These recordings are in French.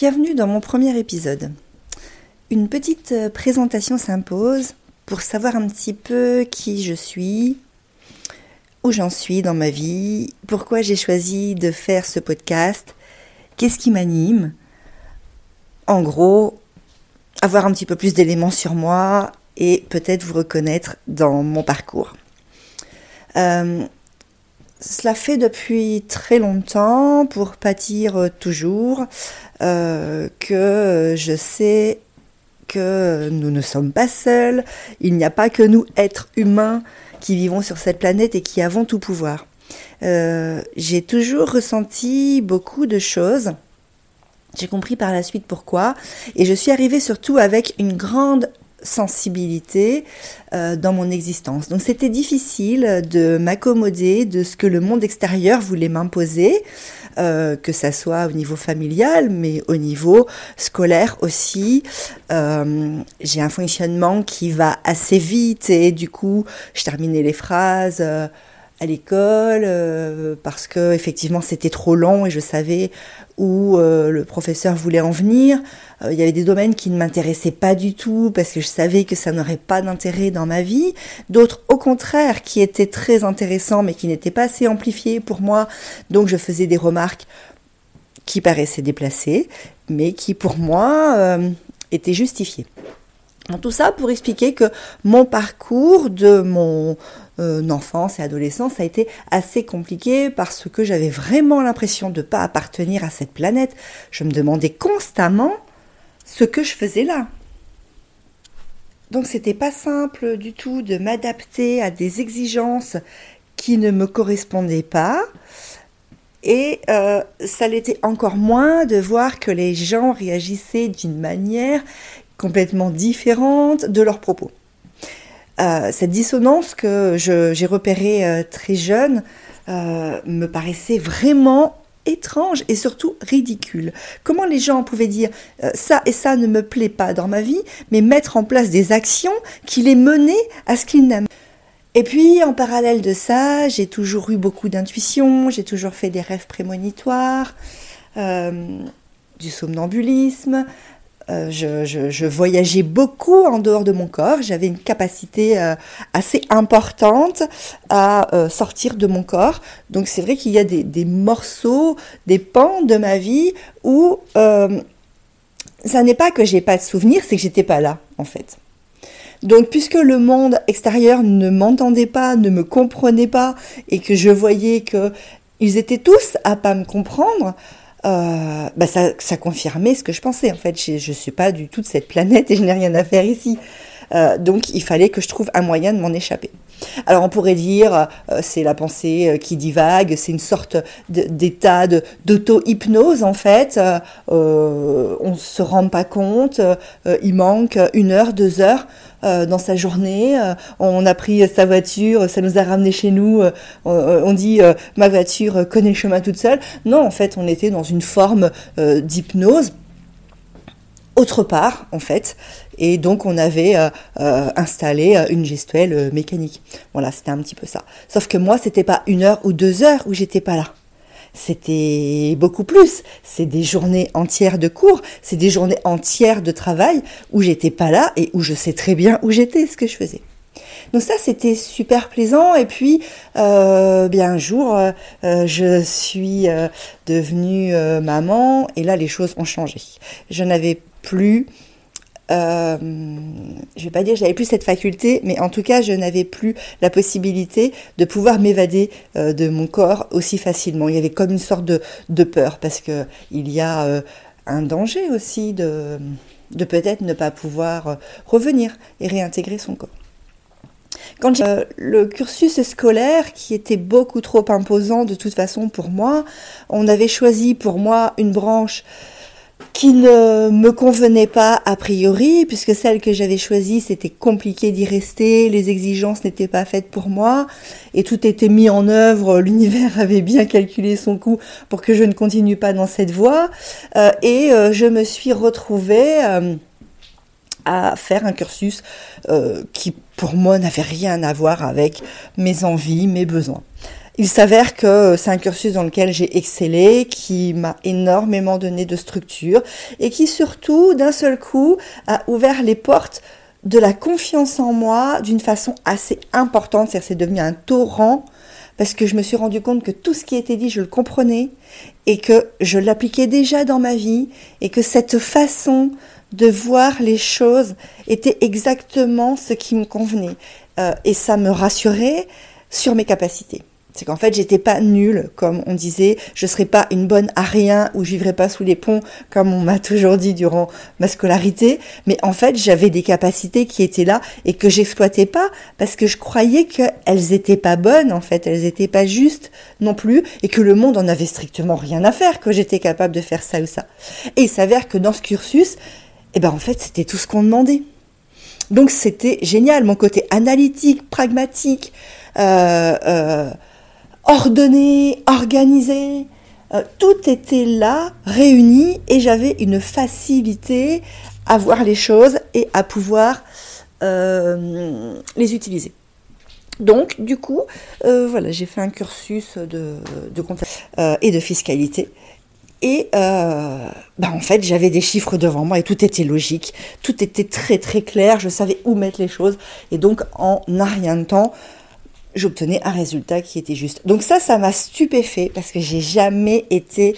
Bienvenue dans mon premier épisode. Une petite euh, présentation s'impose pour savoir un petit peu qui je suis, où j'en suis dans ma vie, pourquoi j'ai choisi de faire ce podcast, qu'est-ce qui m'anime. En gros, avoir un petit peu plus d'éléments sur moi et peut-être vous reconnaître dans mon parcours. Euh, cela fait depuis très longtemps, pour pas dire toujours, euh, que je sais que nous ne sommes pas seuls, il n'y a pas que nous, êtres humains, qui vivons sur cette planète et qui avons tout pouvoir. Euh, j'ai toujours ressenti beaucoup de choses. J'ai compris par la suite pourquoi. Et je suis arrivée surtout avec une grande sensibilité euh, dans mon existence. Donc c'était difficile de m'accommoder de ce que le monde extérieur voulait m'imposer, euh, que ça soit au niveau familial, mais au niveau scolaire aussi. Euh, j'ai un fonctionnement qui va assez vite et du coup, je terminais les phrases à l'école euh, parce que effectivement c'était trop long et je savais où euh, le professeur voulait en venir. Euh, il y avait des domaines qui ne m'intéressaient pas du tout parce que je savais que ça n'aurait pas d'intérêt dans ma vie. D'autres au contraire qui étaient très intéressants mais qui n'étaient pas assez amplifiés pour moi. Donc je faisais des remarques qui paraissaient déplacées mais qui pour moi étaient justifiées. Tout ça pour expliquer que mon parcours de mon enfance et adolescence a été assez compliqué parce que j'avais vraiment l'impression de ne pas appartenir à cette planète. Je me demandais constamment ce que je faisais là. Donc c'était pas simple du tout de m'adapter à des exigences qui ne me correspondaient pas. Et euh, ça l'était encore moins de voir que les gens réagissaient d'une manière complètement différente de leurs propos. Euh, cette dissonance que j'ai repérée euh, très jeune euh, me paraissait vraiment étrange et surtout ridicule. Comment les gens pouvaient dire ça et ça ne me plaît pas dans ma vie, mais mettre en place des actions qui les menaient à ce qu'ils n'aiment. Et puis, en parallèle de ça, j'ai toujours eu beaucoup d'intuition, j'ai toujours fait des rêves prémonitoires, du somnambulisme, euh, je, voyageais beaucoup en dehors de mon corps. J'avais une capacité euh, assez importante à euh, sortir de mon corps. Donc c'est vrai qu'il y a des, morceaux, des pans de ma vie où ça n'est pas que j'ai pas de souvenirs, c'est que j'étais pas là en fait. Donc puisque le monde extérieur ne m'entendait pas, ne me comprenait pas et que je voyais que ils étaient tous à pas me comprendre, euh, bah ça, confirmait ce que je pensais. En fait, je ne suis pas du tout de cette planète et je n'ai rien à faire ici. Euh, donc, il fallait que je trouve un moyen de m'en échapper. Alors, on pourrait dire, euh, c'est la pensée qui divague, c'est une sorte d'état d'auto-hypnose, en fait. on ne se rend pas compte, il manque une heure, deux heures euh, dans sa journée. Euh, on a pris sa voiture, ça nous a ramené chez nous. Euh, on, dit ma voiture connaît le chemin toute seule. Non, en fait, on était dans une forme d'hypnose autre part, en fait. Et donc, on avait installé une gestuelle mécanique. Voilà, c'était un petit peu ça. Sauf que moi, c'était pas une heure ou deux heures où j'étais pas là c'était beaucoup plus. C'est des journées entières de cours, c'est des journées entières de travail où j'étais pas là et où je sais très bien où j'étais, ce que je faisais. Donc ça, c'était super plaisant. Et puis, euh, bien un jour, euh, euh, je suis devenue maman et là, les choses ont changé. Je n'avais plus euh, je vais pas dire que j'avais plus cette faculté, mais en tout cas, je n'avais plus la possibilité de pouvoir m'évader euh, de mon corps aussi facilement. Il y avait comme une sorte de, peur parce que il y a euh, un danger aussi de, de peut-être ne pas pouvoir euh, revenir et réintégrer son corps. Quand le cursus scolaire, qui était beaucoup trop imposant de toute façon pour moi, on avait choisi pour moi une branche qui ne me convenait pas a priori, puisque celle que j'avais choisie, c'était compliqué d'y rester, les exigences n'étaient pas faites pour moi, et tout était mis en œuvre, l'univers avait bien calculé son coût pour que je ne continue pas dans cette voie, euh, et euh, je me suis retrouvée euh, à faire un cursus qui pour moi n'avait rien à voir avec mes envies, mes besoins. Il s'avère que c'est un cursus dans lequel j'ai excellé, qui m'a énormément donné de structure et qui surtout, d'un seul coup, a ouvert les portes de la confiance en moi d'une façon assez importante. C'est-à-dire c'est devenu un torrent parce que je me suis rendu compte que tout ce qui était dit, je le comprenais et que je l'appliquais déjà dans ma vie et que cette façon de voir les choses était exactement ce qui me convenait. Euh, et ça me rassurait sur mes capacités. C'est qu'en fait, j'étais pas nulle, comme on disait, je serais pas une bonne à rien ou je vivrais pas sous les ponts, comme on m'a toujours dit durant ma scolarité. Mais en fait, j'avais des capacités qui étaient là et que j'exploitais pas parce que je croyais qu'elles étaient pas bonnes, en fait, elles étaient pas justes non plus et que le monde en avait strictement rien à faire, que j'étais capable de faire ça ou ça. Et il s'avère que dans ce cursus, eh ben, en fait, c'était tout ce qu'on demandait. Donc c'était génial, mon côté analytique, pragmatique, euh, euh, ordonné, organisé, euh, tout était là, réuni, et j'avais une facilité à voir les choses et à pouvoir les utiliser. Donc, du coup, voilà, j'ai fait un cursus de, de et de fiscalité. Et euh, bah en fait, j'avais des chiffres devant moi et tout était logique, tout était très très clair, je savais où mettre les choses. Et donc, en un rien de temps, j'obtenais un résultat qui était juste. Donc ça, ça m'a stupéfait parce que j'ai jamais été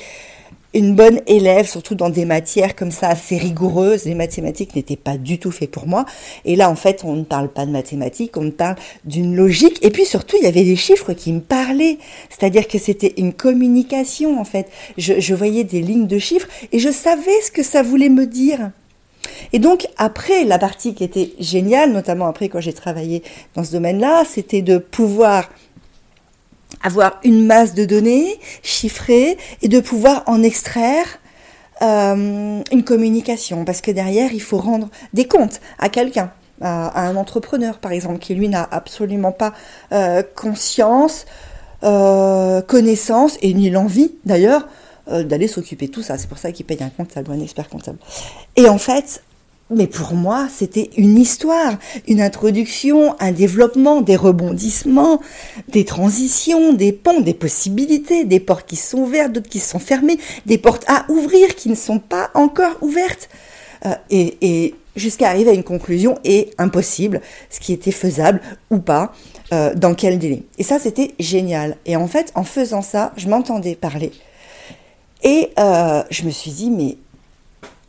une bonne élève, surtout dans des matières comme ça assez rigoureuses. Les mathématiques n'étaient pas du tout fait pour moi. Et là, en fait, on ne parle pas de mathématiques, on parle d'une logique. Et puis surtout, il y avait des chiffres qui me parlaient. C'est-à-dire que c'était une communication, en fait. Je, je voyais des lignes de chiffres et je savais ce que ça voulait me dire. Et donc après, la partie qui était géniale, notamment après quand j'ai travaillé dans ce domaine-là, c'était de pouvoir avoir une masse de données chiffrées et de pouvoir en extraire euh, une communication. Parce que derrière, il faut rendre des comptes à quelqu'un, à, un entrepreneur par exemple, qui lui n'a absolument pas euh, conscience, euh, connaissance et ni l'envie d'ailleurs d'aller s'occuper de tout ça. C'est pour ça qu'il paye un comptable un expert comptable. Et en fait, mais pour moi, c'était une histoire, une introduction, un développement, des rebondissements, des transitions, des ponts, des possibilités, des portes qui sont ouvertes, d'autres qui sont fermées, des portes à ouvrir qui ne sont pas encore ouvertes. Euh, et, jusqu'à arriver à une conclusion et impossible, ce qui était faisable ou pas, euh, dans quel délai. Et ça, c'était génial. Et en fait, en faisant ça, je m'entendais parler. Et euh, je me suis dit, mais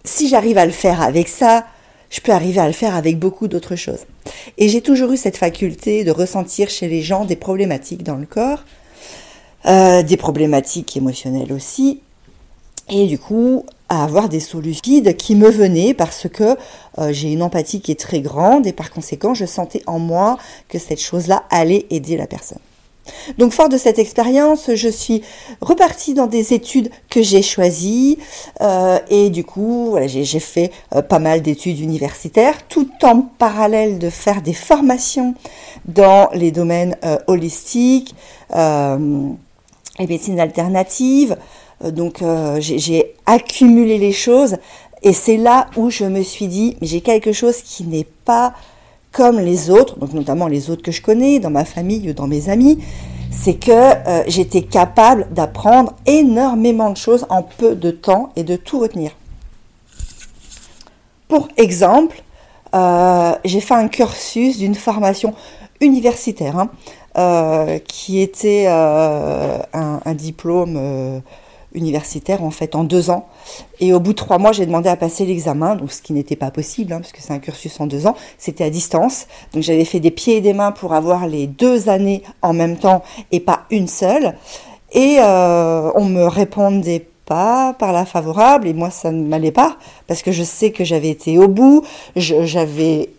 si j'arrive à le faire avec ça, je peux arriver à le faire avec beaucoup d'autres choses. Et j'ai toujours eu cette faculté de ressentir chez les gens des problématiques dans le corps, euh, des problématiques émotionnelles aussi, et du coup à avoir des solutions qui me venaient parce que euh, j'ai une empathie qui est très grande et par conséquent je sentais en moi que cette chose-là allait aider la personne. Donc fort de cette expérience, je suis repartie dans des études que j'ai choisies euh, et du coup j'ai fait euh, pas mal d'études universitaires tout en parallèle de faire des formations dans les domaines euh, holistiques, les médecines alternatives. donc j'ai accumulé les choses et c'est là où je me suis dit j'ai quelque chose qui n'est pas comme les autres, donc notamment les autres que je connais, dans ma famille ou dans mes amis, c'est que euh, j'étais capable d'apprendre énormément de choses en peu de temps et de tout retenir. Pour exemple, euh, j'ai fait un cursus d'une formation universitaire hein, euh, qui était un, un, diplôme universitaire en fait en deux ans. Et au bout de trois mois, j'ai demandé à passer l'examen, donc ce qui n'était pas possible, hein, parce que c'est un cursus en deux ans. C'était à distance, donc j'avais fait des pieds et des mains pour avoir les deux années en même temps et pas une seule. Et euh, on me répondait pas par la favorable, et moi ça ne m'allait pas, parce que je sais que j'avais été au bout, j'avais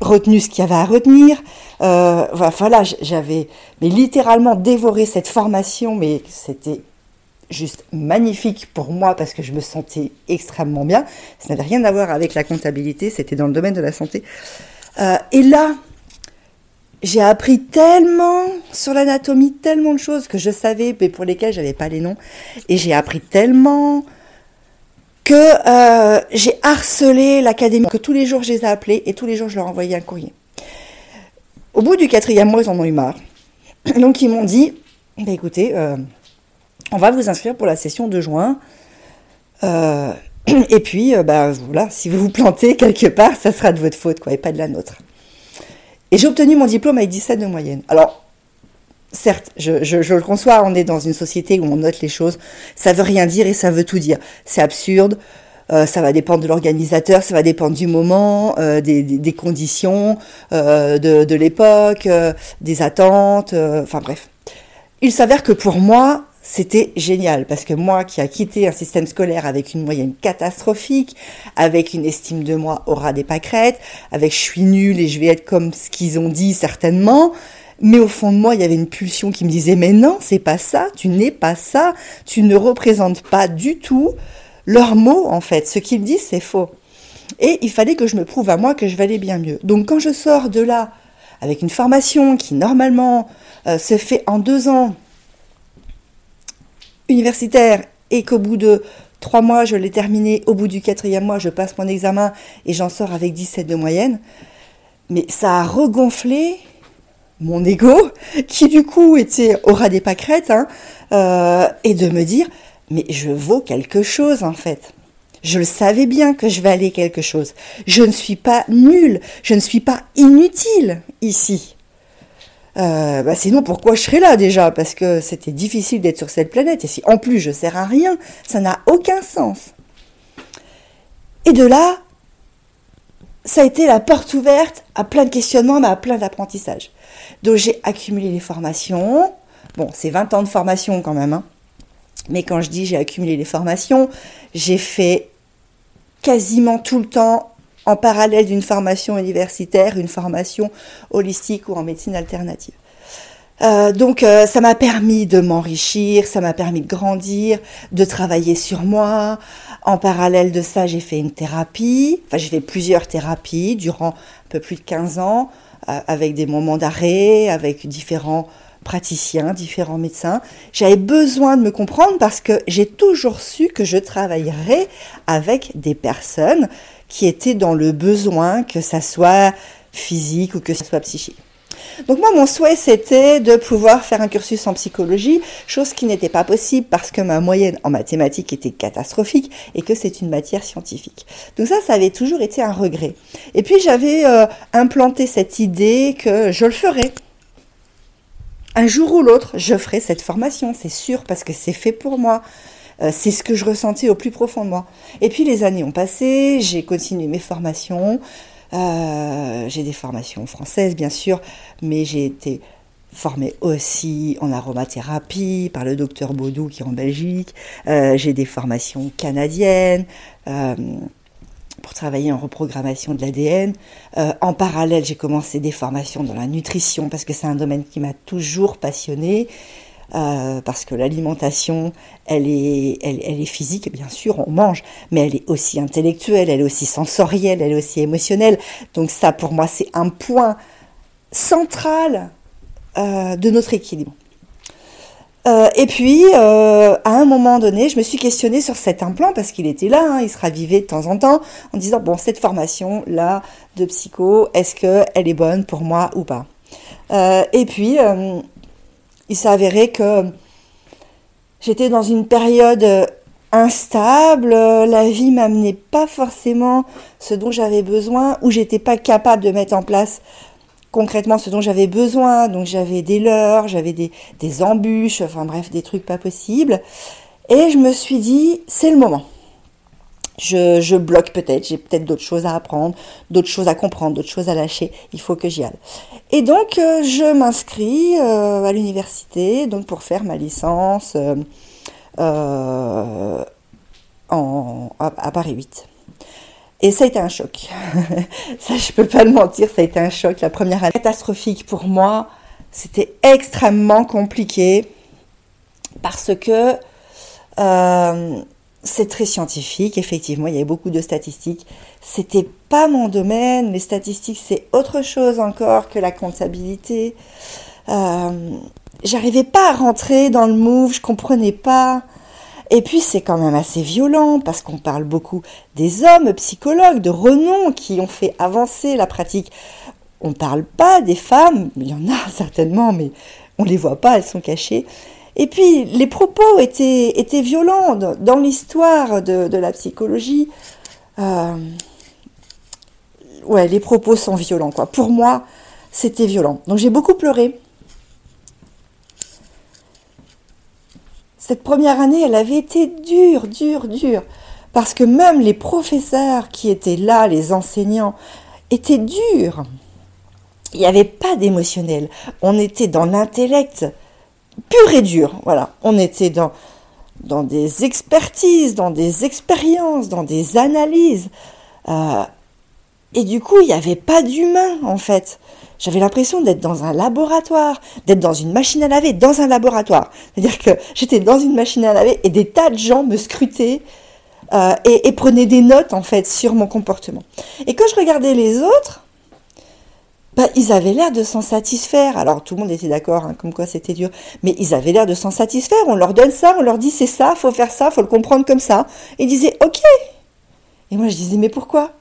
retenu ce qu'il y avait à retenir. Euh, voilà, j'avais mais littéralement dévoré cette formation, mais c'était juste magnifique pour moi parce que je me sentais extrêmement bien. Ça n'avait rien à voir avec la comptabilité, c'était dans le domaine de la santé. Euh, et là, j'ai appris tellement sur l'anatomie, tellement de choses que je savais, mais pour lesquelles j'avais pas les noms. Et j'ai appris tellement que euh, j'ai harcelé l'académie, que tous les jours je les ai appelés et tous les jours je leur envoyais un courrier. Au bout du quatrième mois, ils en ont eu marre. Donc ils m'ont dit, bah écoutez, euh, on va vous inscrire pour la session de juin. Euh, et puis, bah voilà, si vous vous plantez quelque part, ça sera de votre faute, quoi, et pas de la nôtre. Et j'ai obtenu mon diplôme avec 17 de moyenne. Alors, certes, je, le conçois, on est dans une société où on note les choses. Ça veut rien dire et ça veut tout dire. C'est absurde. Euh, ça va dépendre de l'organisateur, ça va dépendre du moment, euh, des, conditions, euh, de, de l'époque, euh, des attentes, euh, enfin bref. Il s'avère que pour moi, c'était génial parce que moi qui a quitté un système scolaire avec une moyenne catastrophique, avec une estime de moi au des pâquerettes, avec je suis nul et je vais être comme ce qu'ils ont dit certainement, mais au fond de moi, il y avait une pulsion qui me disait mais non, c'est pas ça, tu n'es pas ça, tu ne représentes pas du tout leurs mots en fait, ce qu'ils disent c'est faux. Et il fallait que je me prouve à moi que je valais bien mieux. Donc quand je sors de là avec une formation qui normalement euh, se fait en deux ans, universitaire et qu'au bout de trois mois, je l'ai terminé, au bout du quatrième mois, je passe mon examen et j'en sors avec 17 de moyenne. Mais ça a regonflé mon ego, qui du coup était au ras des pâquerettes, hein, euh, et de me dire, mais je vaux quelque chose en fait. Je le savais bien que je valais quelque chose. Je ne suis pas nulle, je ne suis pas inutile ici. Euh, bah sinon, pourquoi je serais là déjà? Parce que c'était difficile d'être sur cette planète. Et si en plus je sers à rien, ça n'a aucun sens. Et de là, ça a été la porte ouverte à plein de questionnements, mais à plein d'apprentissages. Donc j'ai accumulé les formations. Bon, c'est 20 ans de formation quand même. Hein. Mais quand je dis j'ai accumulé les formations, j'ai fait quasiment tout le temps en parallèle d'une formation universitaire, une formation holistique ou en médecine alternative. Euh, donc euh, ça m'a permis de m'enrichir, ça m'a permis de grandir, de travailler sur moi. En parallèle de ça, j'ai fait une thérapie, enfin j'ai fait plusieurs thérapies durant un peu plus de 15 ans, euh, avec des moments d'arrêt, avec différents praticiens, différents médecins. J'avais besoin de me comprendre parce que j'ai toujours su que je travaillerais avec des personnes qui étaient dans le besoin, que ça soit physique ou que ça soit psychique. Donc moi, mon souhait, c'était de pouvoir faire un cursus en psychologie, chose qui n'était pas possible parce que ma moyenne en mathématiques était catastrophique et que c'est une matière scientifique. Donc ça, ça avait toujours été un regret. Et puis j'avais euh, implanté cette idée que je le ferais. Un jour ou l'autre, je ferai cette formation, c'est sûr, parce que c'est fait pour moi. Euh, c'est ce que je ressentais au plus profond de moi. Et puis les années ont passé, j'ai continué mes formations. Euh, j'ai des formations françaises, bien sûr, mais j'ai été formée aussi en aromathérapie par le docteur Baudou qui est en Belgique. Euh, j'ai des formations canadiennes pour travailler en reprogrammation de l'ADN. en parallèle, j'ai commencé des formations dans la nutrition parce que c'est un domaine qui m'a toujours passionnée. Euh, parce que l'alimentation, elle est, elle, est physique, bien sûr, on mange, mais elle est aussi intellectuelle, elle est aussi sensorielle, elle est aussi émotionnelle. Donc ça, pour moi, c'est un point central euh, de notre équilibre. Euh, et puis, à un moment donné, je me suis questionnée sur cet implant parce qu'il était là, hein, il se ravivait de temps en temps, en disant bon, cette formation là de psycho, est-ce que elle est bonne pour moi ou pas? Et puis, il s'est avéré que j'étais dans une période instable, la vie m'amenait pas forcément ce dont j'avais besoin, ou j'étais pas capable de mettre en place concrètement ce dont j'avais besoin. Donc j'avais des leurres, j'avais des embûches, enfin bref, des trucs pas possibles. Et je me suis dit, c'est le moment je, bloque peut-être, j'ai peut-être d'autres choses à apprendre, d'autres choses à comprendre, d'autres choses à lâcher, il faut que j'y aille. Et donc euh, je m'inscris euh, à l'université donc pour faire ma licence euh, à, Paris 8. Et ça a été un choc. ça, je peux pas le mentir, ça a été un choc. La première année catastrophique pour moi, c'était extrêmement compliqué parce que c'est très scientifique, effectivement, il y avait beaucoup de statistiques. C'était pas mon domaine, les statistiques c'est autre chose encore que la comptabilité. Euh, J'arrivais pas à rentrer dans le move, je comprenais pas. Et puis c'est quand même assez violent parce qu'on parle beaucoup des hommes psychologues de renom qui ont fait avancer la pratique. On parle pas des femmes, il y en a certainement, mais on les voit pas, elles sont cachées. Et puis les propos étaient, violents dans l'histoire de, la psychologie. Euh, les propos sont violents, quoi. Pour moi, c'était violent. Donc j'ai beaucoup pleuré. Cette première année, elle avait été dure, dure, dure. Parce que même les professeurs qui étaient là, les enseignants, étaient durs. Il n'y avait pas d'émotionnel. On était dans l'intellect pur et dur. Voilà. On était dans, des expertises, dans des expériences, dans des analyses. Euh, et du coup, il n'y avait pas d'humain, en fait. J'avais l'impression d'être dans un laboratoire, d'être dans une machine à laver, dans un laboratoire. C'est-à-dire que j'étais dans une machine à laver et des tas de gens me scrutaient euh, et, prenaient des notes, en fait, sur mon comportement. Et quand je regardais les autres, bah, ils avaient l'air de s'en satisfaire. Alors tout le monde était d'accord, hein, comme quoi c'était dur, mais ils avaient l'air de s'en satisfaire. On leur donne ça, on leur dit c'est ça, faut faire ça, faut le comprendre comme ça. Ils disaient ok. Et moi je disais mais pourquoi?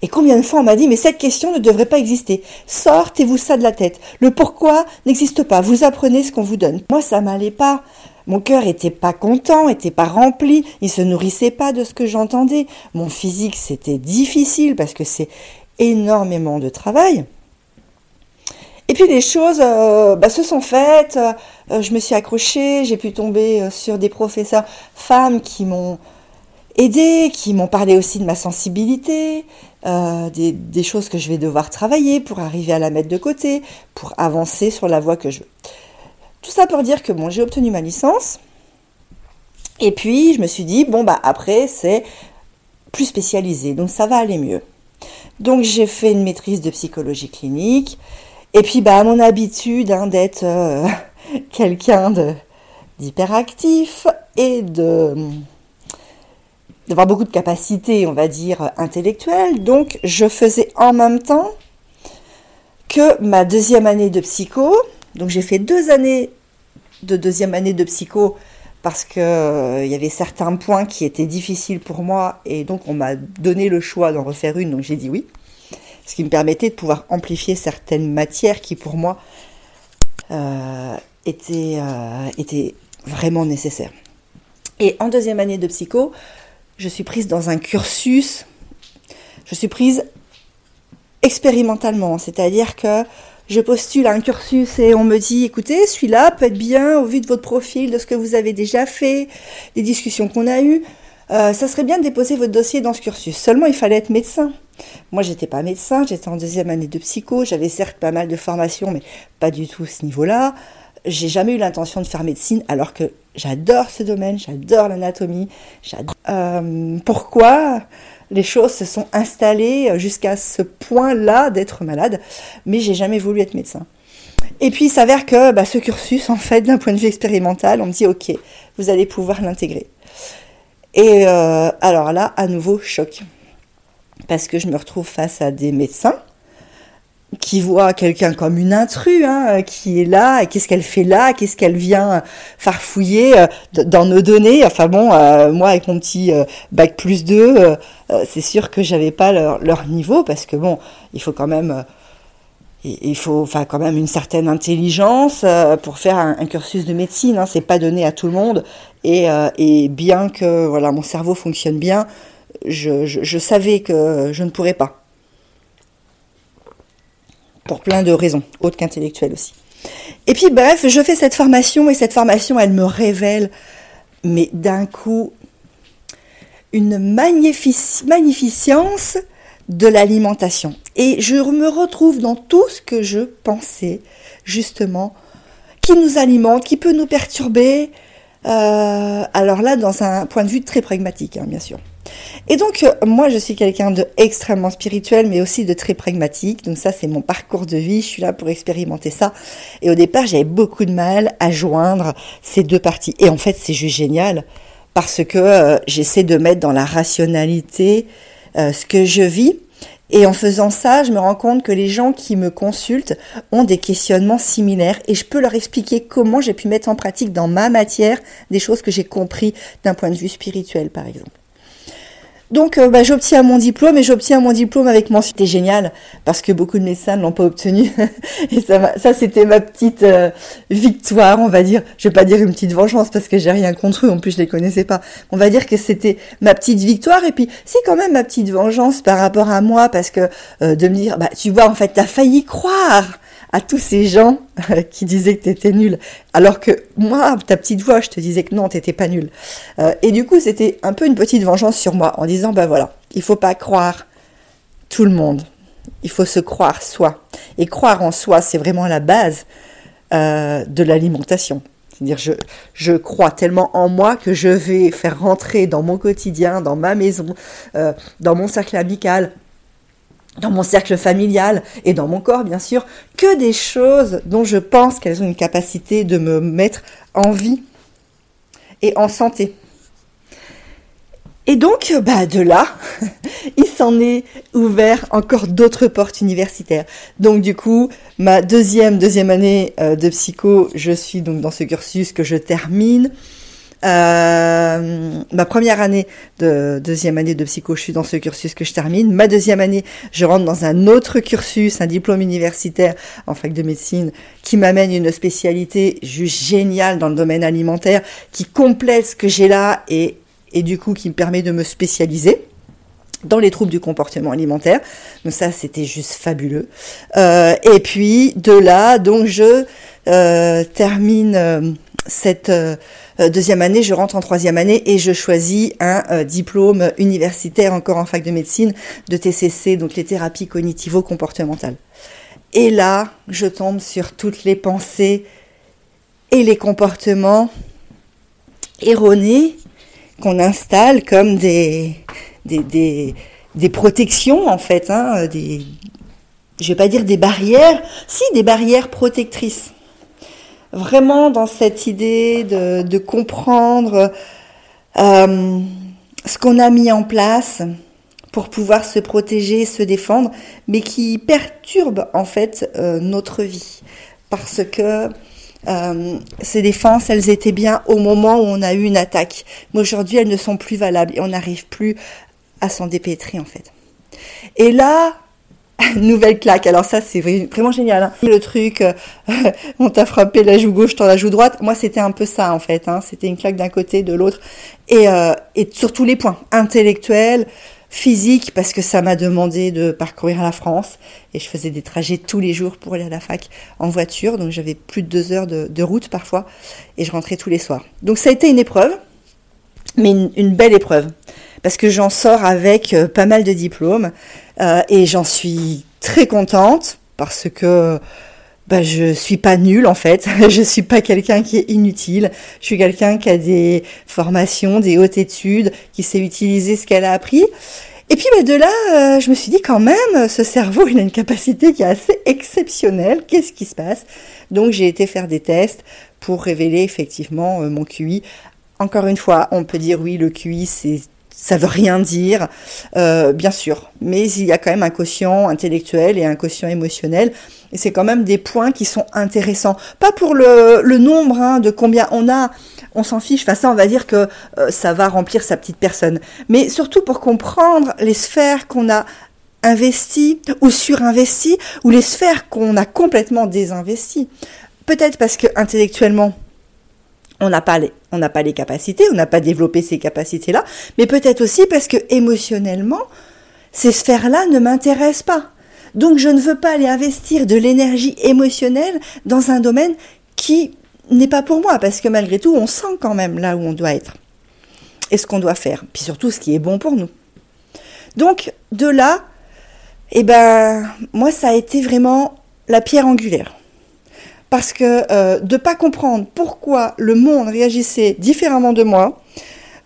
Et combien de fois on m'a dit, mais cette question ne devrait pas exister. Sortez-vous ça de la tête. Le pourquoi n'existe pas. Vous apprenez ce qu'on vous donne. Moi, ça m'allait pas. Mon cœur était pas content, était pas rempli. Il se nourrissait pas de ce que j'entendais. Mon physique, c'était difficile parce que c'est énormément de travail. Et puis les choses euh, bah, se sont faites, euh, je me suis accrochée, j'ai pu tomber euh, sur des professeurs femmes qui m'ont aidé, qui m'ont parlé aussi de ma sensibilité, euh, des, choses que je vais devoir travailler pour arriver à la mettre de côté, pour avancer sur la voie que je veux. Tout ça pour dire que bon, j'ai obtenu ma licence. Et puis je me suis dit bon bah après c'est plus spécialisé, donc ça va aller mieux. Donc j'ai fait une maîtrise de psychologie clinique. Et puis bah mon habitude hein, d'être euh, quelqu'un d'hyperactif et de d'avoir beaucoup de capacités, on va dire, intellectuelles. Donc, je faisais en même temps que ma deuxième année de psycho. Donc, j'ai fait deux années de deuxième année de psycho parce qu'il euh, y avait certains points qui étaient difficiles pour moi et donc on m'a donné le choix d'en refaire une, donc j'ai dit oui. Ce qui me permettait de pouvoir amplifier certaines matières qui pour moi euh, euh, étaient vraiment nécessaires. Et en deuxième année de psycho, je suis prise dans un cursus, je suis prise expérimentalement, c'est-à-dire que je postule à un cursus et on me dit, écoutez, celui-là peut être bien au vu de votre profil, de ce que vous avez déjà fait, des discussions qu'on a eues. Euh, ça serait bien de déposer votre dossier dans ce cursus. Seulement, il fallait être médecin. Moi, j'étais pas médecin, j'étais en deuxième année de psycho, j'avais certes pas mal de formations, mais pas du tout ce niveau-là. J'ai jamais eu l'intention de faire médecine, alors que J'adore ce domaine, j'adore l'anatomie. Euh, pourquoi? Les choses se sont installées jusqu'à ce point-là d'être malade, mais j'ai jamais voulu être médecin. Et puis il s'avère que bah, ce cursus, en fait, d'un point de vue expérimental, on me dit ok, vous allez pouvoir l'intégrer. Et euh, alors là, à nouveau, choc. Parce que je me retrouve face à des médecins qui voit quelqu'un comme une intrue, hein, qui est là, et qu'est-ce qu'elle fait là, qu'est-ce qu'elle vient farfouiller euh, dans nos données. Enfin bon, euh, moi avec mon petit euh, bac plus 2, c'est sûr que j'avais pas leur, leur, niveau parce que bon, il faut quand même, il faut enfin quand même une certaine intelligence pour faire un, cursus de médecine. Hein, c'est pas donné à tout le monde. Et, et bien que voilà mon cerveau fonctionne bien, je, je, je savais que je ne pourrais pas pour plein de raisons, autres qu'intellectuelles aussi. Et puis bref, je fais cette formation et cette formation, elle me révèle, mais d'un coup, une magnificence de l'alimentation. Et je me retrouve dans tout ce que je pensais, justement, qui nous alimente, qui peut nous perturber. Euh, alors là, dans un point de vue très pragmatique, hein, bien sûr. Et donc, euh, moi, je suis quelqu'un de extrêmement spirituel, mais aussi de très pragmatique. Donc ça, c'est mon parcours de vie. Je suis là pour expérimenter ça. Et au départ, j'avais beaucoup de mal à joindre ces deux parties. Et en fait, c'est juste génial parce que euh, j'essaie de mettre dans la rationalité euh, ce que je vis. Et en faisant ça, je me rends compte que les gens qui me consultent ont des questionnements similaires et je peux leur expliquer comment j'ai pu mettre en pratique dans ma matière des choses que j'ai compris d'un point de vue spirituel, par exemple. Donc euh, bah, j'obtiens mon diplôme et j'obtiens mon diplôme avec mention. C'était génial parce que beaucoup de médecins ne l'ont pas obtenu. et ça, ça c'était ma petite euh, victoire, on va dire. Je vais pas dire une petite vengeance parce que j'ai rien contre eux. En plus, je les connaissais pas. On va dire que c'était ma petite victoire et puis c'est quand même ma petite vengeance par rapport à moi parce que euh, de me dire, bah tu vois, en fait, t'as failli croire à tous ces gens euh, qui disaient que t'étais nul, alors que moi, ta petite voix, je te disais que non, t'étais pas nul. Euh, et du coup, c'était un peu une petite vengeance sur moi, en disant, ben voilà, il faut pas croire tout le monde, il faut se croire soi. Et croire en soi, c'est vraiment la base euh, de l'alimentation. C'est-à-dire, je, je crois tellement en moi que je vais faire rentrer dans mon quotidien, dans ma maison, dans mon cercle amical, dans mon cercle familial et dans mon corps, bien sûr, que des choses dont je pense qu'elles ont une capacité de me mettre en vie et en santé. Et donc, bah, de là, il s'en est ouvert encore d'autres portes universitaires. Donc, du coup, ma deuxième, deuxième année euh, de psycho, je suis donc dans ce cursus que je termine. Euh, ma première année de deuxième année de psycho, je suis dans ce cursus que je termine. Ma deuxième année, je rentre dans un autre cursus, un diplôme universitaire en fac de médecine, qui m'amène une spécialité juste géniale dans le domaine alimentaire, qui complète ce que j'ai là et, et du coup qui me permet de me spécialiser dans les troubles du comportement alimentaire. Donc ça, c'était juste fabuleux. Euh, et puis de là, donc je euh, termine euh, cette euh, deuxième année, je rentre en troisième année et je choisis un euh, diplôme universitaire encore en fac de médecine de TCC, donc les thérapies cognitivo-comportementales. Et là, je tombe sur toutes les pensées et les comportements erronés qu'on installe comme des, des, des, protections en fait, hein, des, je vais pas dire des barrières, si des barrières protectrices vraiment dans cette idée de, de comprendre euh, ce qu'on a mis en place pour pouvoir se protéger, se défendre, mais qui perturbe en fait euh, notre vie. Parce que euh, ces défenses, elles étaient bien au moment où on a eu une attaque. Mais aujourd'hui, elles ne sont plus valables et on n'arrive plus à s'en dépêtrer en fait. Et là, nouvelle claque. Alors ça, c'est vraiment génial. Hein. Le truc, euh, on t'a frappé la joue gauche, dans la joue droite. Moi, c'était un peu ça en fait. Hein. C'était une claque d'un côté, de l'autre, et, euh, sur tous les points, intellectuel, physique, parce que ça m'a demandé de parcourir la France, et je faisais des trajets tous les jours pour aller à la fac en voiture, donc j'avais plus de deux heures de, route parfois, et je rentrais tous les soirs. Donc ça a été une épreuve, mais une belle épreuve parce que j'en sors avec euh, pas mal de diplômes euh, et j'en suis très contente parce que bah, je suis pas nulle en fait, je suis pas quelqu'un qui est inutile, je suis quelqu'un qui a des formations, des hautes études, qui sait utiliser ce qu'elle a appris. Et puis bah, de là, euh, je me suis dit quand même, ce cerveau, il a une capacité qui est assez exceptionnelle. Qu'est-ce qui se passe? Donc j'ai été faire des tests pour révéler effectivement mon QI. Encore une fois, on peut dire oui, le QI c'est ça veut rien dire, euh, bien sûr, mais il y a quand même un quotient intellectuel et un quotient émotionnel, et c'est quand même des points qui sont intéressants. Pas pour le, nombre hein, de combien on a, on s'en fiche, enfin ça on va dire que euh, ça va remplir sa petite personne, mais surtout pour comprendre les sphères qu'on a investies ou surinvesties, ou les sphères qu'on a complètement désinvesties. Peut-être parce que intellectuellement, on n'a pas les, capacités, on n'a pas développé ces capacités-là, mais peut-être aussi parce que émotionnellement, ces sphères-là ne m'intéressent pas. Donc je ne veux pas aller investir de l'énergie émotionnelle dans un domaine qui n'est pas pour moi, parce que malgré tout, on sent quand même là où on doit être et ce qu'on doit faire, puis surtout ce qui est bon pour nous. Donc de là, eh ben moi ça a été vraiment la pierre angulaire parce que euh, de pas comprendre pourquoi le monde réagissait différemment de moi,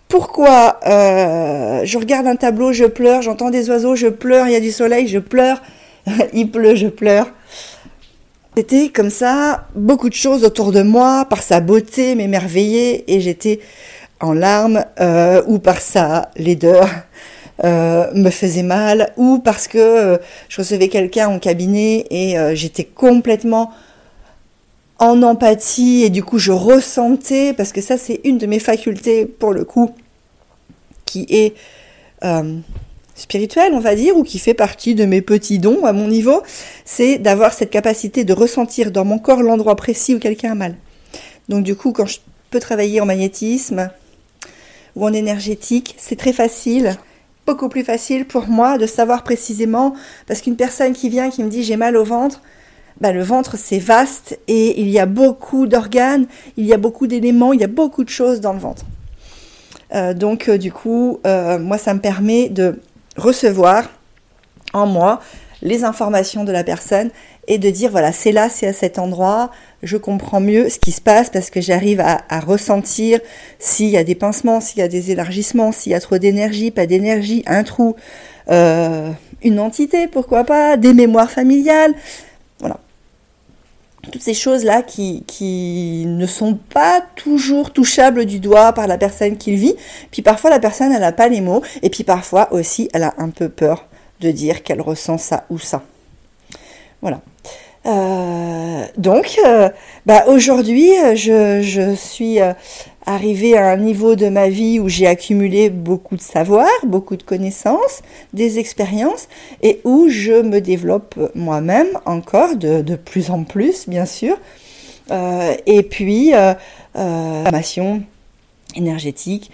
pourquoi euh, je regarde un tableau, je pleure, j'entends des oiseaux, je pleure, il y a du soleil, je pleure, il pleut, je pleure. C'était comme ça, beaucoup de choses autour de moi, par sa beauté, m'émerveiller, et j'étais en larmes, euh, ou par sa laideur, euh, me faisait mal, ou parce que je recevais quelqu'un en cabinet et j'étais complètement en empathie et du coup je ressentais, parce que ça c'est une de mes facultés pour le coup, qui est euh, spirituel, on va dire, ou qui fait partie de mes petits dons à mon niveau, c'est d'avoir cette capacité de ressentir dans mon corps l'endroit précis où quelqu'un a mal. Donc du coup, quand je peux travailler en magnétisme ou en énergétique, c'est très facile, beaucoup plus facile pour moi de savoir précisément, parce qu'une personne qui vient qui me dit j'ai mal au ventre, bah, le ventre c'est vaste et il y a beaucoup d'organes, il y a beaucoup d'éléments, il y a beaucoup de choses dans le ventre. Euh, donc euh, du coup, euh, moi ça me permet de recevoir en moi les informations de la personne et de dire voilà c'est là c'est à cet endroit je comprends mieux ce qui se passe parce que j'arrive à, ressentir s'il y a des pincements s'il y a des élargissements s'il y a trop d'énergie pas d'énergie un trou une entité pourquoi pas des mémoires familiales toutes ces choses là qui, qui ne sont pas toujours touchables du doigt par la personne qui le vit puis parfois la personne elle n'a pas les mots et puis parfois aussi elle a un peu peur de dire qu'elle ressent ça ou ça. Voilà. Euh, donc, euh, bah aujourd'hui, je, je, suis euh, arrivée à un niveau de ma vie où j'ai accumulé beaucoup de savoir, beaucoup de connaissances, des expériences, et où je me développe moi-même encore de, de, plus en plus, bien sûr. et puis, formation énergétique.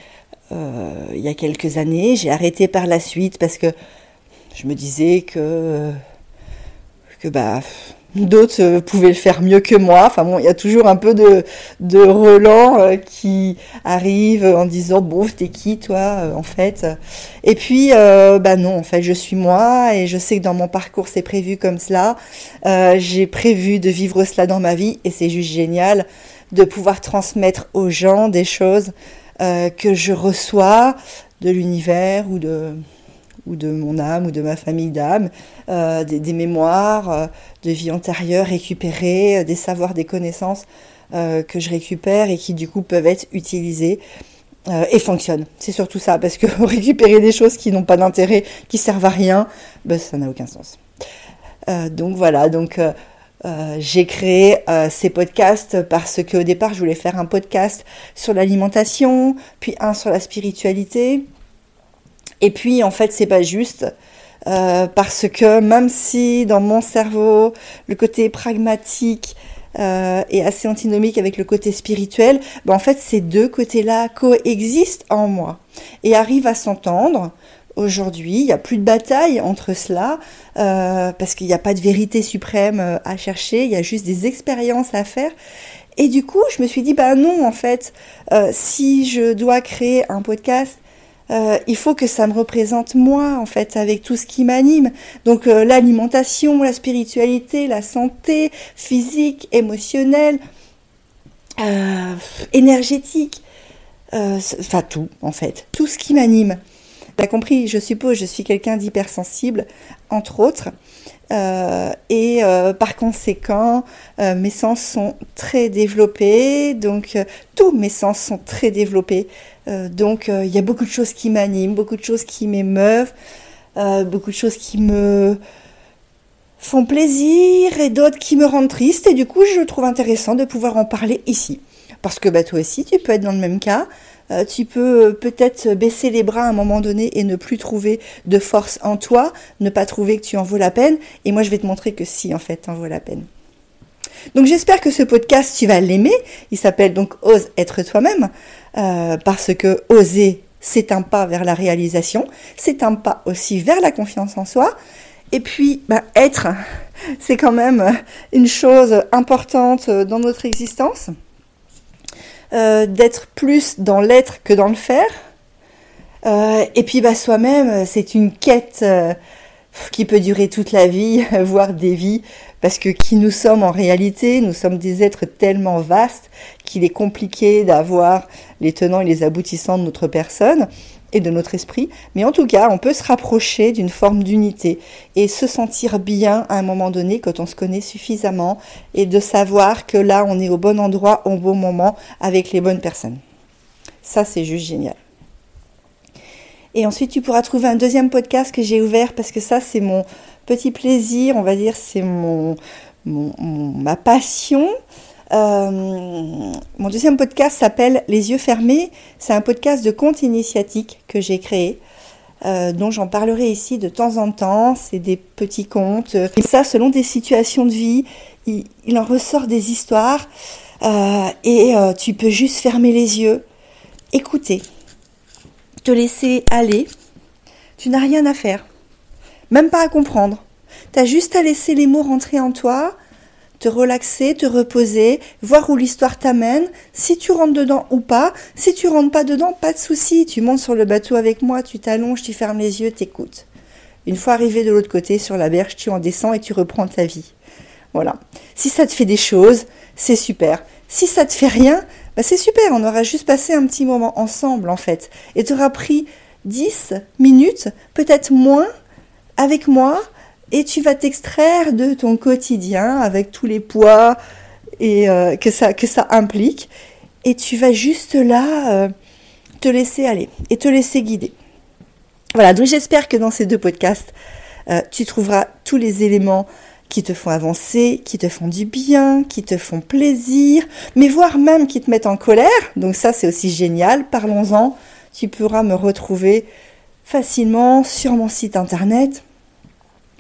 il y a quelques années, j'ai arrêté par la suite parce que je me disais que que bah d'autres euh, pouvaient le faire mieux que moi. Enfin bon, il y a toujours un peu de de relents euh, qui arrivent en disant bon, t'es qui toi euh, en fait? Et puis bah non, en fait, je suis moi et je sais que dans mon parcours c'est prévu comme cela. J'ai prévu de vivre cela dans ma vie et c'est juste génial de pouvoir transmettre aux gens des choses que je reçois de l'univers ou de ou de mon âme ou de ma famille d'âme, euh, des, mémoires euh, de vie antérieure récupérées, euh, des savoirs, des connaissances que je récupère et qui du coup peuvent être utilisées et fonctionnent. C'est surtout ça, parce que récupérer des choses qui n'ont pas d'intérêt, qui servent à rien, ben, ça n'a aucun sens. donc voilà, donc j'ai créé ces podcasts parce qu'au départ je voulais faire un podcast sur l'alimentation, puis un sur la spiritualité, et puis en fait c'est pas juste euh, parce que même si dans mon cerveau le côté pragmatique euh, est assez antinomique avec le côté spirituel, ben en fait ces deux côtés-là coexistent en moi et arrivent à s'entendre. Aujourd'hui, il n'y a plus de bataille entre cela, euh, parce qu'il n'y a pas de vérité suprême à chercher, il y a juste des expériences à faire. Et du coup, je me suis dit, bah non, en fait, si je dois créer un podcast euh, il faut que ça me représente moi, en fait, avec tout ce qui m'anime. Donc euh, l'alimentation, la spiritualité, la santé physique, émotionnelle, euh, énergétique, enfin tout, en fait, tout ce qui m'anime. T'as compris, je suppose, je suis quelqu'un d'hypersensible, entre autres. Et par conséquent, mes sens sont très développés, donc tous mes sens sont très développés. Euh, donc euh, il y a beaucoup de choses qui m'animent, beaucoup de choses qui m'émeuvent, euh, beaucoup de choses qui me font plaisir et d'autres qui me rendent triste. Et du coup, je trouve intéressant de pouvoir en parler ici. Parce que bah, toi aussi, tu peux être dans le même cas. Tu peux peut-être baisser les bras à un moment donné et ne plus trouver de force en toi, ne pas trouver que tu en vaux la peine. Et moi, je vais te montrer que si, en fait, en vaut la peine. Donc j'espère que ce podcast, tu vas l'aimer. Il s'appelle donc Ose être toi-même, euh, parce que oser, c'est un pas vers la réalisation, c'est un pas aussi vers la confiance en soi. Et puis, bah, être, c'est quand même une chose importante dans notre existence. Euh, d'être plus dans l'être que dans le faire. Euh, et puis, bah, soi-même, c'est une quête qui peut durer toute la vie, voire des vies, parce que qui nous sommes en réalité, nous sommes des êtres tellement vastes qu'il est compliqué d'avoir les tenants et les aboutissants de notre personne et de notre esprit, mais en tout cas, on peut se rapprocher d'une forme d'unité et se sentir bien à un moment donné quand on se connaît suffisamment et de savoir que là, on est au bon endroit, au bon moment, avec les bonnes personnes. Ça, c'est juste génial. Et ensuite, tu pourras trouver un deuxième podcast que j'ai ouvert parce que ça, c'est mon, petit plaisir, on va dire, c'est mon, ma passion. Euh, mon deuxième podcast s'appelle Les yeux fermés. C'est un podcast de conte initiatique que j'ai créé. dont j'en parlerai ici de temps en temps. C'est des petits contes. Et ça, selon des situations de vie, il, il en ressort des histoires. et tu peux juste fermer les yeux, écouter, te laisser aller. Tu n'as rien à faire, même pas à comprendre. Tu as juste à laisser les mots rentrer en toi, te relaxer, te reposer, voir où l'histoire t'amène, si tu rentres dedans ou pas. Si tu rentres pas dedans, pas de souci, tu montes sur le bateau avec moi, tu t'allonges, tu fermes les yeux, t'écoutes. Une fois arrivé de l'autre côté sur la berge, tu en descends et tu reprends ta vie. Voilà. Si ça te fait des choses, c'est super. Si ça te fait rien, bah c'est super, on aura juste passé un petit moment ensemble en fait. Et tu auras pris 10 minutes, peut-être moins, avec moi, et tu vas t'extraire de ton quotidien avec tous les poids et euh, que, ça, que ça implique. Et tu vas juste là euh, te laisser aller et te laisser guider. Voilà, donc j'espère que dans ces deux podcasts, euh, tu trouveras tous les éléments qui te font avancer, qui te font du bien, qui te font plaisir, mais voire même qui te mettent en colère. Donc ça, c'est aussi génial. Parlons-en. Tu pourras me retrouver facilement sur mon site internet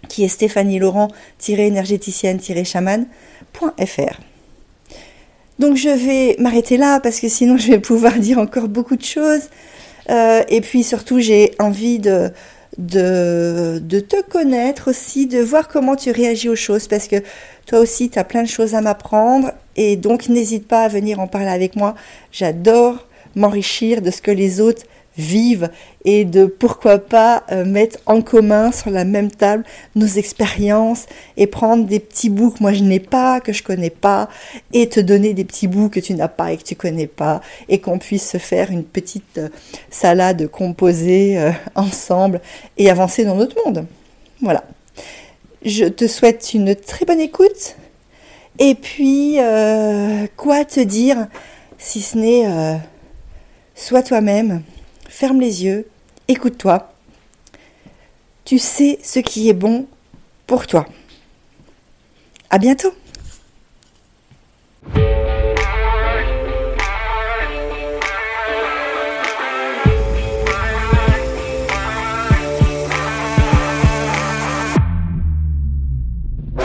qui est Stéphanie Laurent-énergéticienne-chaman.fr. Donc je vais m'arrêter là parce que sinon je vais pouvoir dire encore beaucoup de choses. Euh, et puis surtout j'ai envie de te connaître aussi, de voir comment tu réagis aux choses, parce que toi aussi, tu as plein de choses à m'apprendre, et donc n'hésite pas à venir en parler avec moi. J'adore m'enrichir de ce que les autres vivent et de pourquoi pas euh, mettre en commun sur la même table nos expériences et prendre des petits bouts que moi je n'ai pas, que je connais pas et te donner des petits bouts que tu n'as pas et que tu connais pas et qu'on puisse se faire une petite euh, salade composée euh, ensemble et avancer dans notre monde. Voilà. Je te souhaite une très bonne écoute et puis quoi te dire si ce n'est sois toi-même ferme les yeux, écoute-toi. Tu sais ce qui est bon pour toi. À bientôt.